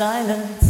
silence.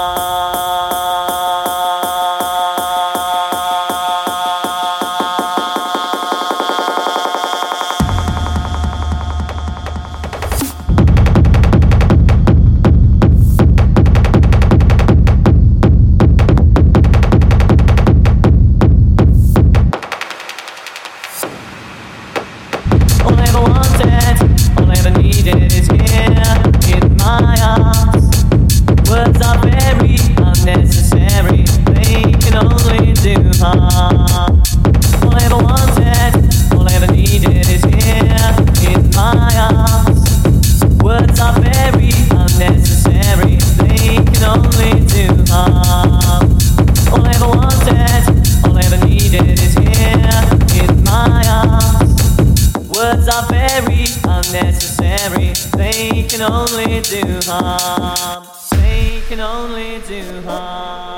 are very unnecessary. They can only do harm. They can only do harm.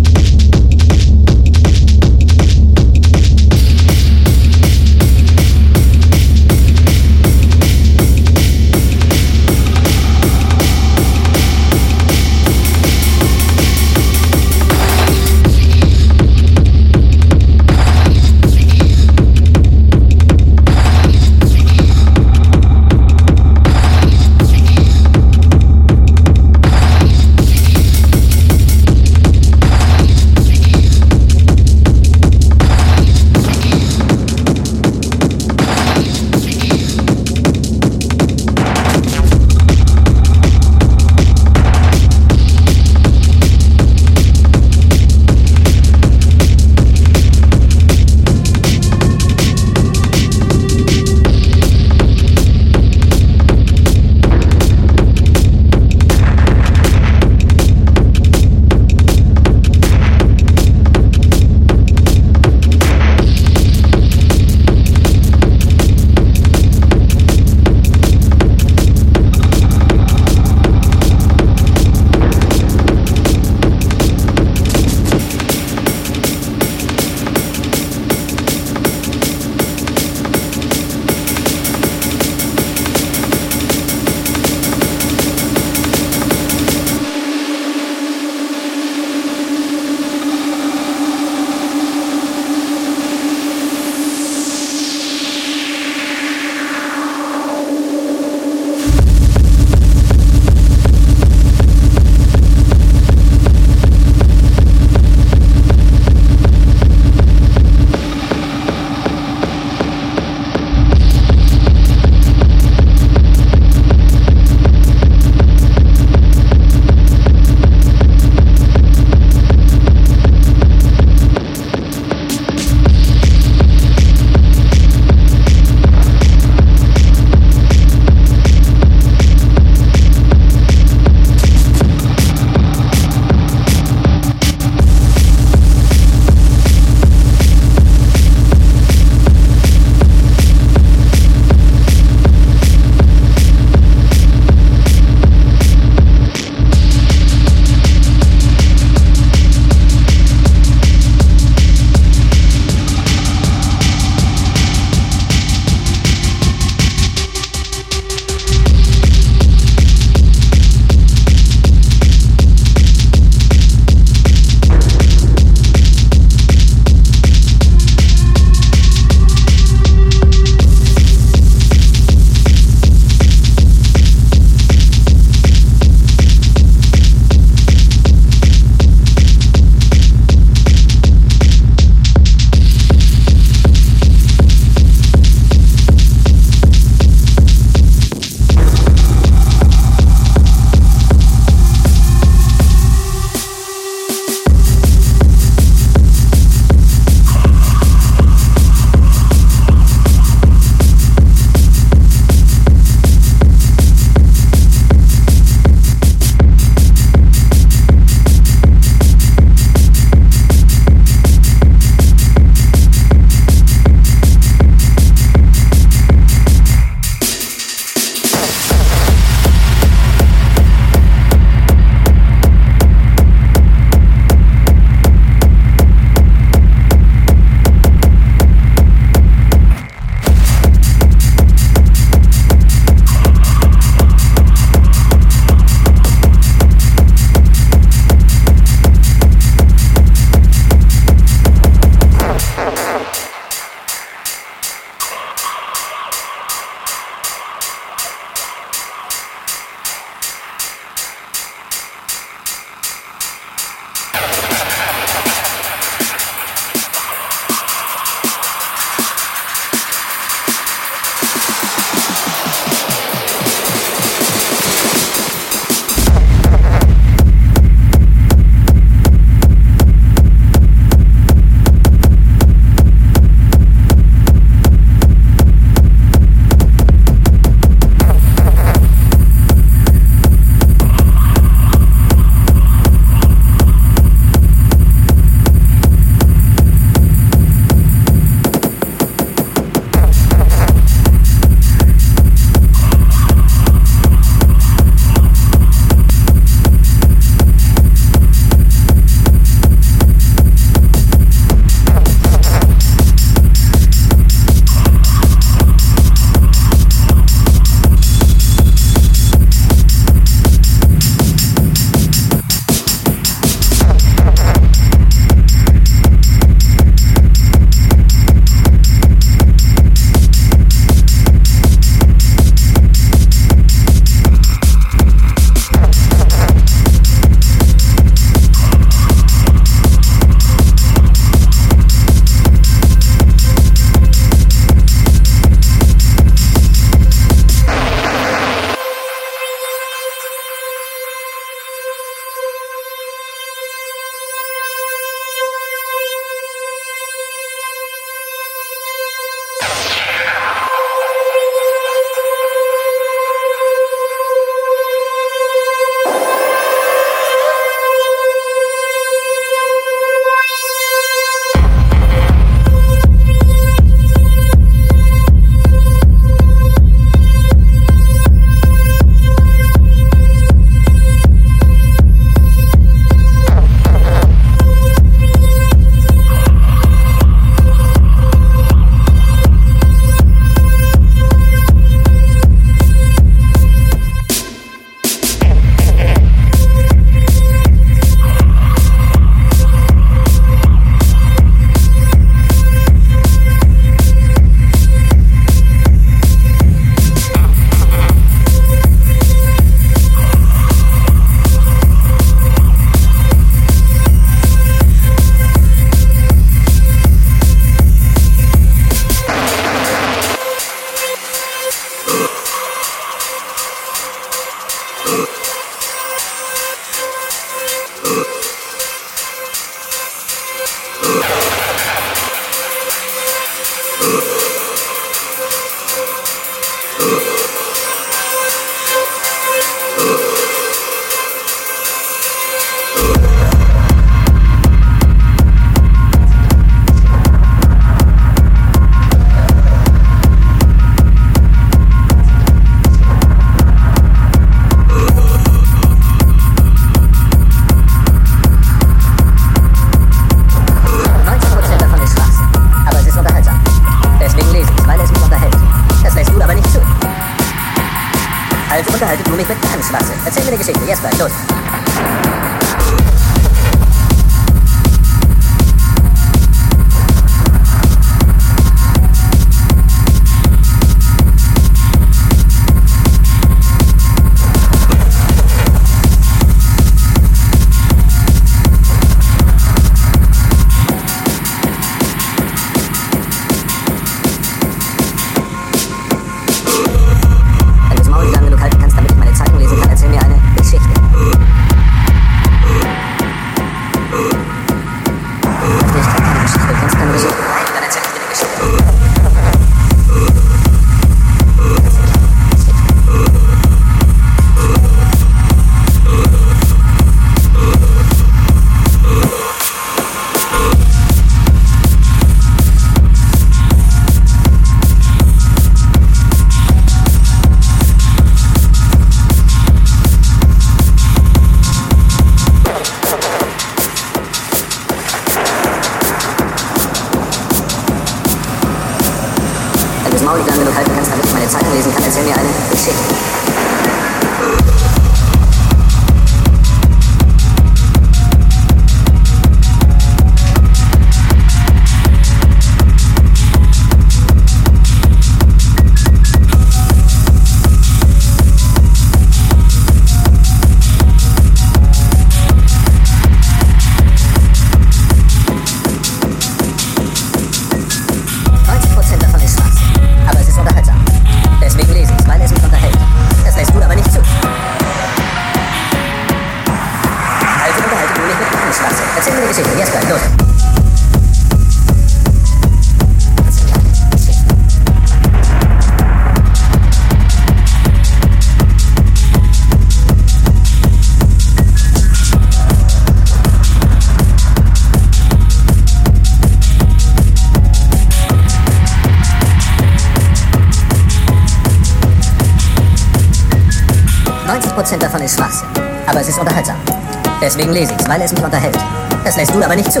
deswegen lese ich's, weil es mich unterhält. Das lässt du aber nicht zu.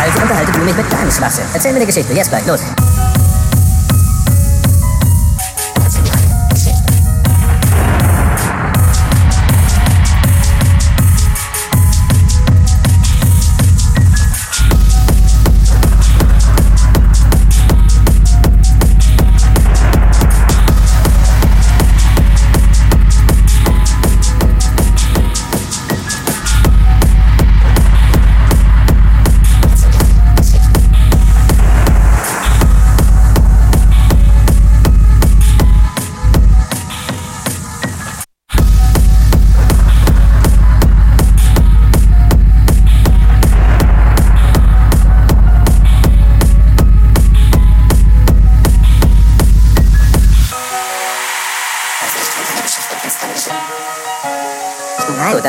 Also unterhaltet du mich mit deinem Schwachsinn. Erzähl mir eine Geschichte, jetzt gleich, los.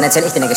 Metzl, tiene que.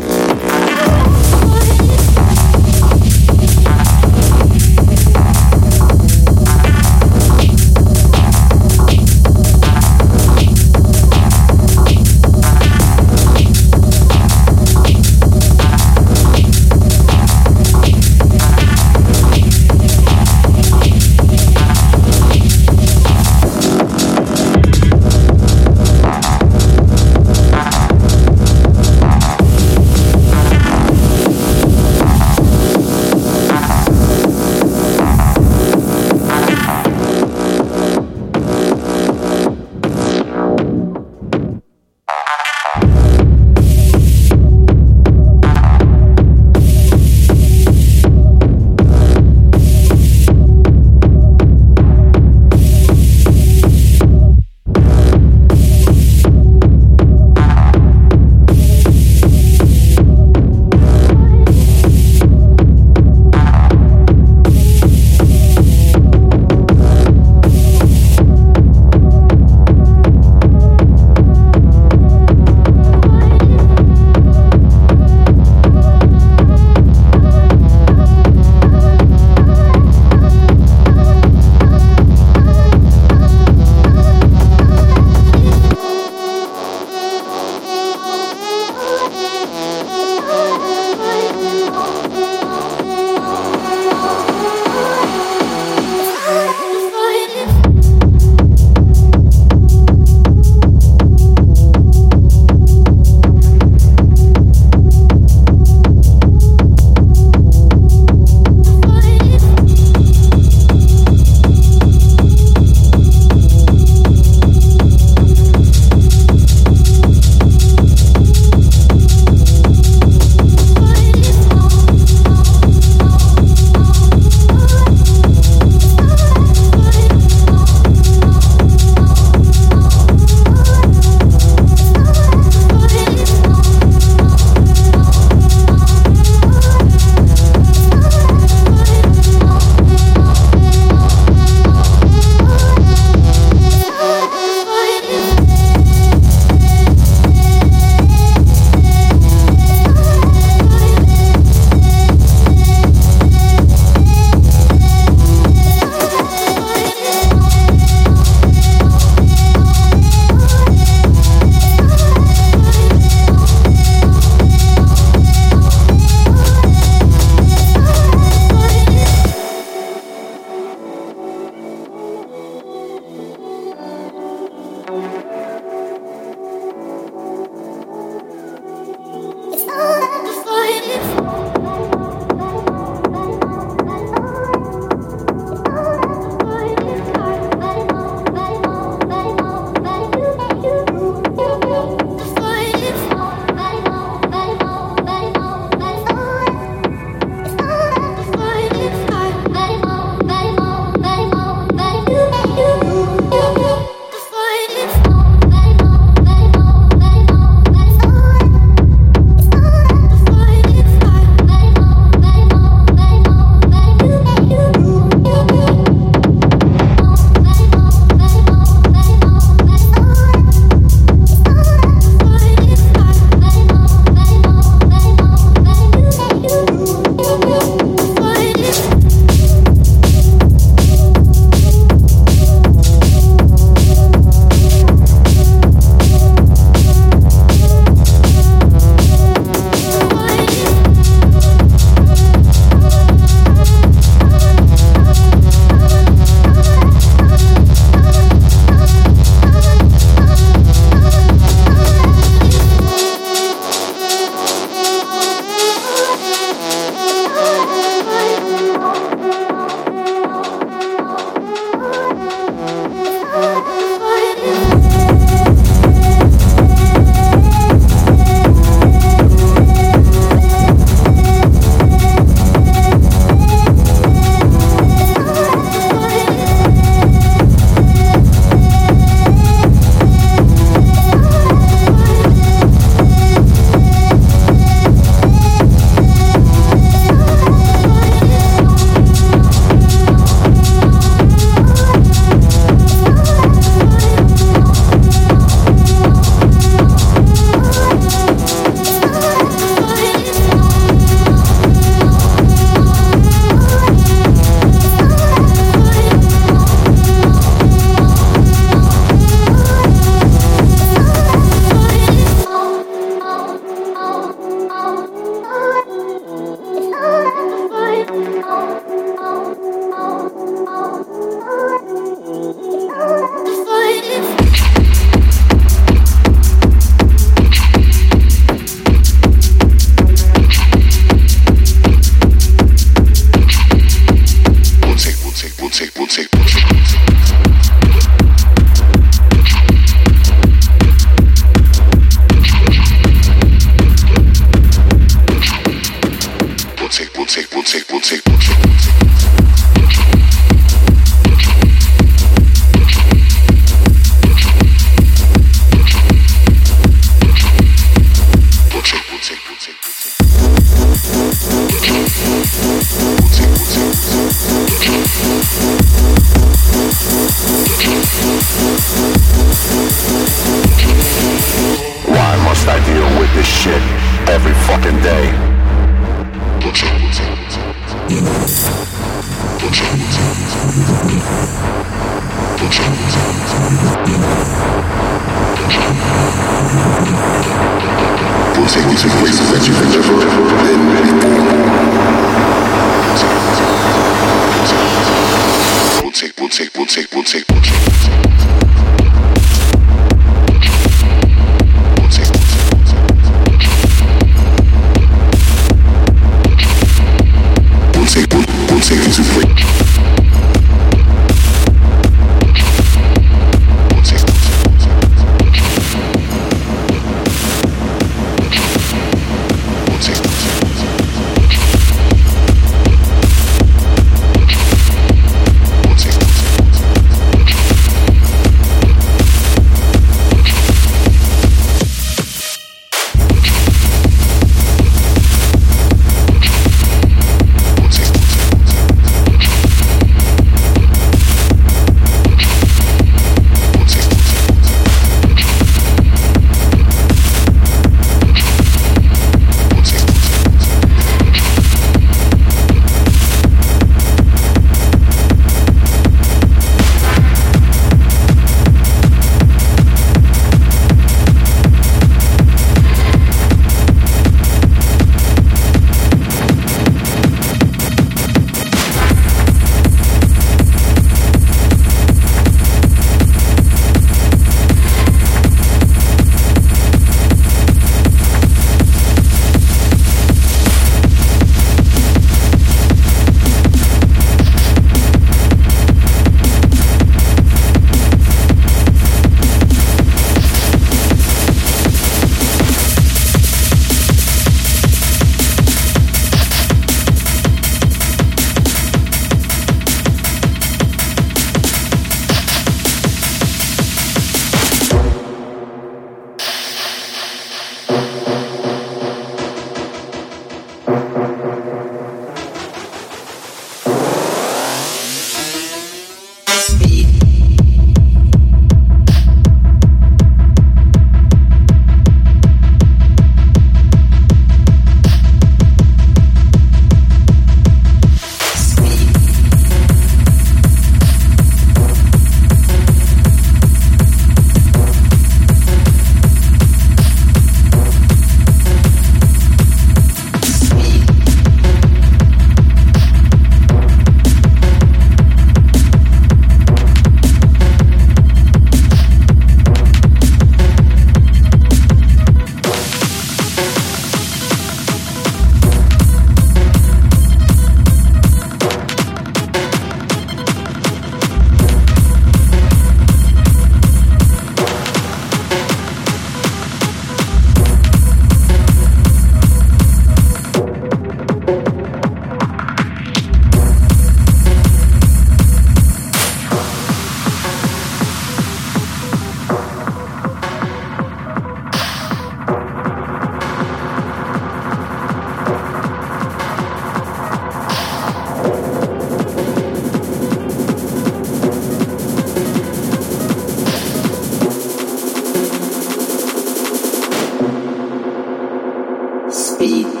Speed